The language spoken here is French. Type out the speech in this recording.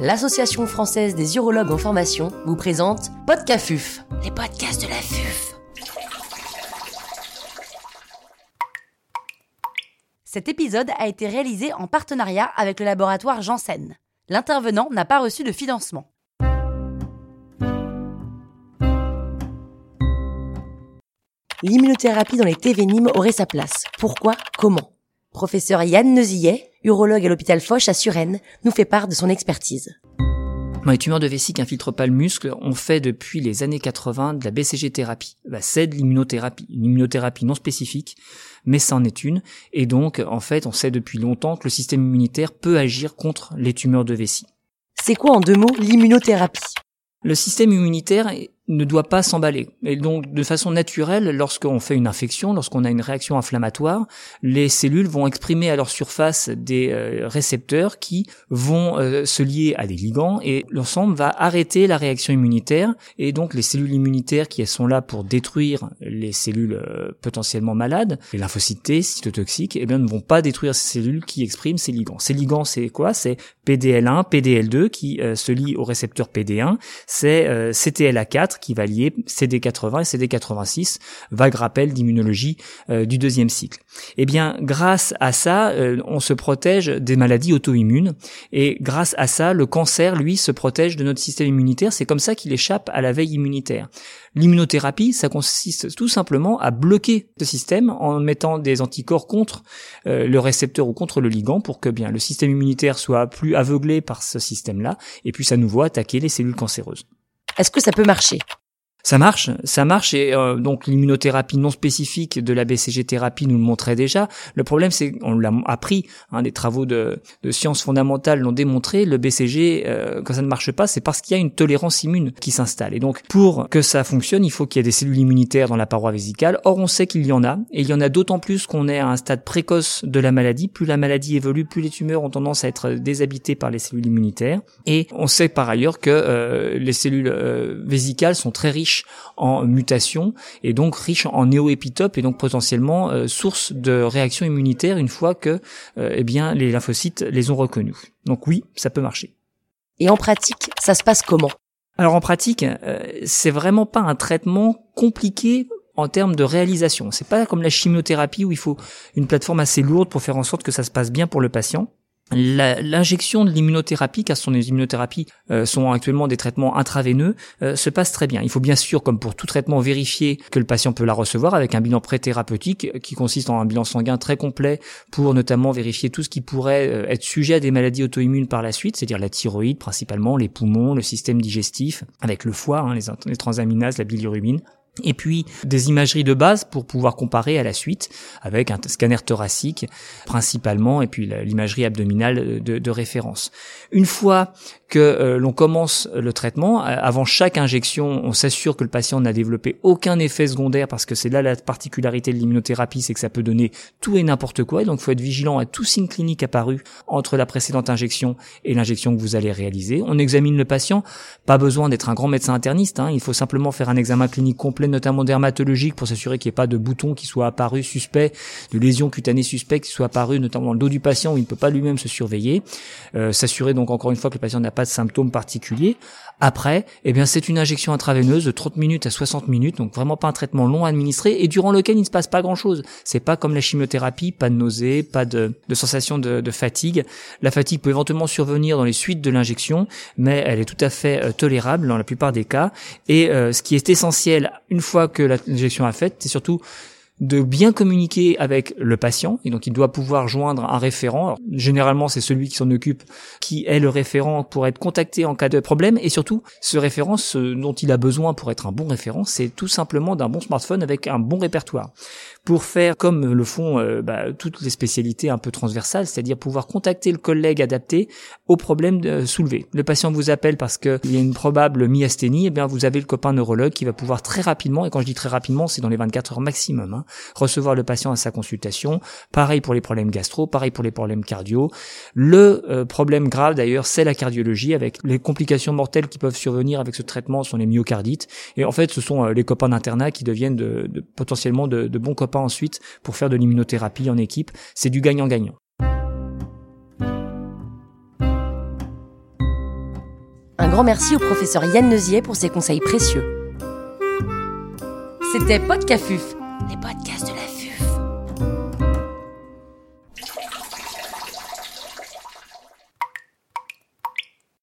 l'Association française des urologues en formation vous présente Podcafuf, les podcasts de la FUF. Cet épisode a été réalisé en partenariat avec le laboratoire Janssen. L'intervenant n'a pas reçu de financement. L'immunothérapie dans les TV Nîmes aurait sa place. Pourquoi? Comment? Professeur Yann Nezillet, urologue à l'hôpital Foch à Suresnes, nous fait part de son expertise. Dans les tumeurs de vessie qui infiltrent pas le muscle, on fait depuis les années 80 de la BCG thérapie. Bah, c'est de l'immunothérapie, une immunothérapie non spécifique, mais c'en est une. Et donc, en fait, on sait depuis longtemps que le système immunitaire peut agir contre les tumeurs de vessie. C'est quoi en deux mots l'immunothérapie? Le système immunitaire ne doit pas s'emballer. Et donc, de façon naturelle, lorsqu'on fait une infection, lorsqu'on a une réaction inflammatoire, les cellules vont exprimer à leur surface des euh, récepteurs qui vont euh, se lier à des ligands et l'ensemble va arrêter la réaction immunitaire. Et donc, les cellules immunitaires qui sont là pour détruire les cellules euh, potentiellement malades, les lymphocytes T, cytotoxiques, eh bien, ne vont pas détruire ces cellules qui expriment ces ligands. Ces ligands, c'est quoi? C'est PDL1, PDL2 qui se lient au récepteur PD1, c'est CTLA4 qui va lier CD80 et CD86, vague rappel d'immunologie euh, du deuxième cycle. Eh bien, grâce à ça, euh, on se protège des maladies auto-immunes et grâce à ça, le cancer, lui, se protège de notre système immunitaire. C'est comme ça qu'il échappe à la veille immunitaire. L'immunothérapie, ça consiste tout simplement à bloquer ce système en mettant des anticorps contre euh, le récepteur ou contre le ligand pour que bien le système immunitaire soit plus aveuglé par ce système-là et puis ça nous voit attaquer les cellules cancéreuses. Est-ce que ça peut marcher? Ça marche, ça marche et euh, donc l'immunothérapie non spécifique de la BCG thérapie nous le montrait déjà. Le problème c'est on l'a appris, hein, des travaux de, de, sciences fondamentales l'ont démontré. Le BCG euh, quand ça ne marche pas, c'est parce qu'il y a une tolérance immune qui s'installe. Et donc pour que ça fonctionne, il faut qu'il y ait des cellules immunitaires dans la paroi vésicale. Or on sait qu'il y en a et il y en a d'autant plus qu'on est à un stade précoce de la maladie. Plus la maladie évolue, plus les tumeurs ont tendance à être déshabitées par les cellules immunitaires. Et on sait par ailleurs que euh, les cellules vésicales sont très riches en mutation et donc riche en néoépitopes et donc potentiellement euh, source de réaction immunitaire une fois que euh, eh bien les lymphocytes les ont reconnus. Donc oui, ça peut marcher. Et en pratique, ça se passe comment? Alors en pratique, euh, c'est vraiment pas un traitement compliqué en termes de réalisation. C'est pas comme la chimiothérapie où il faut une plateforme assez lourde pour faire en sorte que ça se passe bien pour le patient. L'injection de l'immunothérapie, car ce sont des immunothérapies euh, sont actuellement des traitements intraveineux, euh, se passe très bien. Il faut bien sûr, comme pour tout traitement, vérifier que le patient peut la recevoir avec un bilan pré-thérapeutique qui consiste en un bilan sanguin très complet pour notamment vérifier tout ce qui pourrait euh, être sujet à des maladies auto-immunes par la suite, c'est-à-dire la thyroïde principalement, les poumons, le système digestif, avec le foie, hein, les transaminases, la bilirubine et puis des imageries de base pour pouvoir comparer à la suite avec un scanner thoracique principalement et puis l'imagerie abdominale de, référence. Une fois que euh, l'on commence le traitement, avant chaque injection, on s'assure que le patient n'a développé aucun effet secondaire parce que c'est là la particularité de l'immunothérapie, c'est que ça peut donner tout et n'importe quoi. Et donc, il faut être vigilant à tout signe clinique apparu entre la précédente injection et l'injection que vous allez réaliser. On examine le patient. Pas besoin d'être un grand médecin interniste. Hein. Il faut simplement faire un examen clinique complet, notamment dermatologique, pour s'assurer qu'il n'y ait pas de boutons qui soient apparus suspects, de lésions cutanées suspectes qui soient apparues, notamment dans le dos du patient où il ne peut pas lui-même se surveiller. Euh, s'assurer donc encore une fois que le patient n'a pas de symptômes particuliers. Après, eh bien, c'est une injection intraveineuse de 30 minutes à 60 minutes, donc vraiment pas un traitement long à administrer et durant lequel il ne se passe pas grand chose. C'est pas comme la chimiothérapie, pas de nausée, pas de, de sensation de, fatigue. La fatigue peut éventuellement survenir dans les suites de l'injection, mais elle est tout à fait euh, tolérable dans la plupart des cas. Et euh, ce qui est essentiel une fois que l'injection est faite, c'est surtout de bien communiquer avec le patient. Et donc il doit pouvoir joindre un référent. généralement, c'est celui qui s'en occupe qui est le référent pour être contacté en cas de problème. Et surtout ce référent ce dont il a besoin pour être un bon référent, c'est tout simplement d'un bon smartphone avec un bon répertoire pour faire comme le font euh, bah, toutes les spécialités un peu transversales, c'est-à-dire pouvoir contacter le collègue adapté au problème de, soulevé. Le patient vous appelle parce qu'il y a une probable myasthénie, et eh bien vous avez le copain neurologue qui va pouvoir très rapidement, et quand je dis très rapidement, c'est dans les 24 heures maximum, hein, recevoir le patient à sa consultation. Pareil pour les problèmes gastro, pareil pour les problèmes cardio. Le euh, problème grave d'ailleurs, c'est la cardiologie avec les complications mortelles qui peuvent survenir avec ce traitement sont les myocardites. Et en fait, ce sont euh, les copains d'internat qui deviennent de, de potentiellement de, de bons copains ensuite pour faire de l'immunothérapie en équipe. C'est du gagnant-gagnant. Un grand merci au professeur Yann Neusier pour ses conseils précieux. C'était Podcafuf, les podcasts de la vie.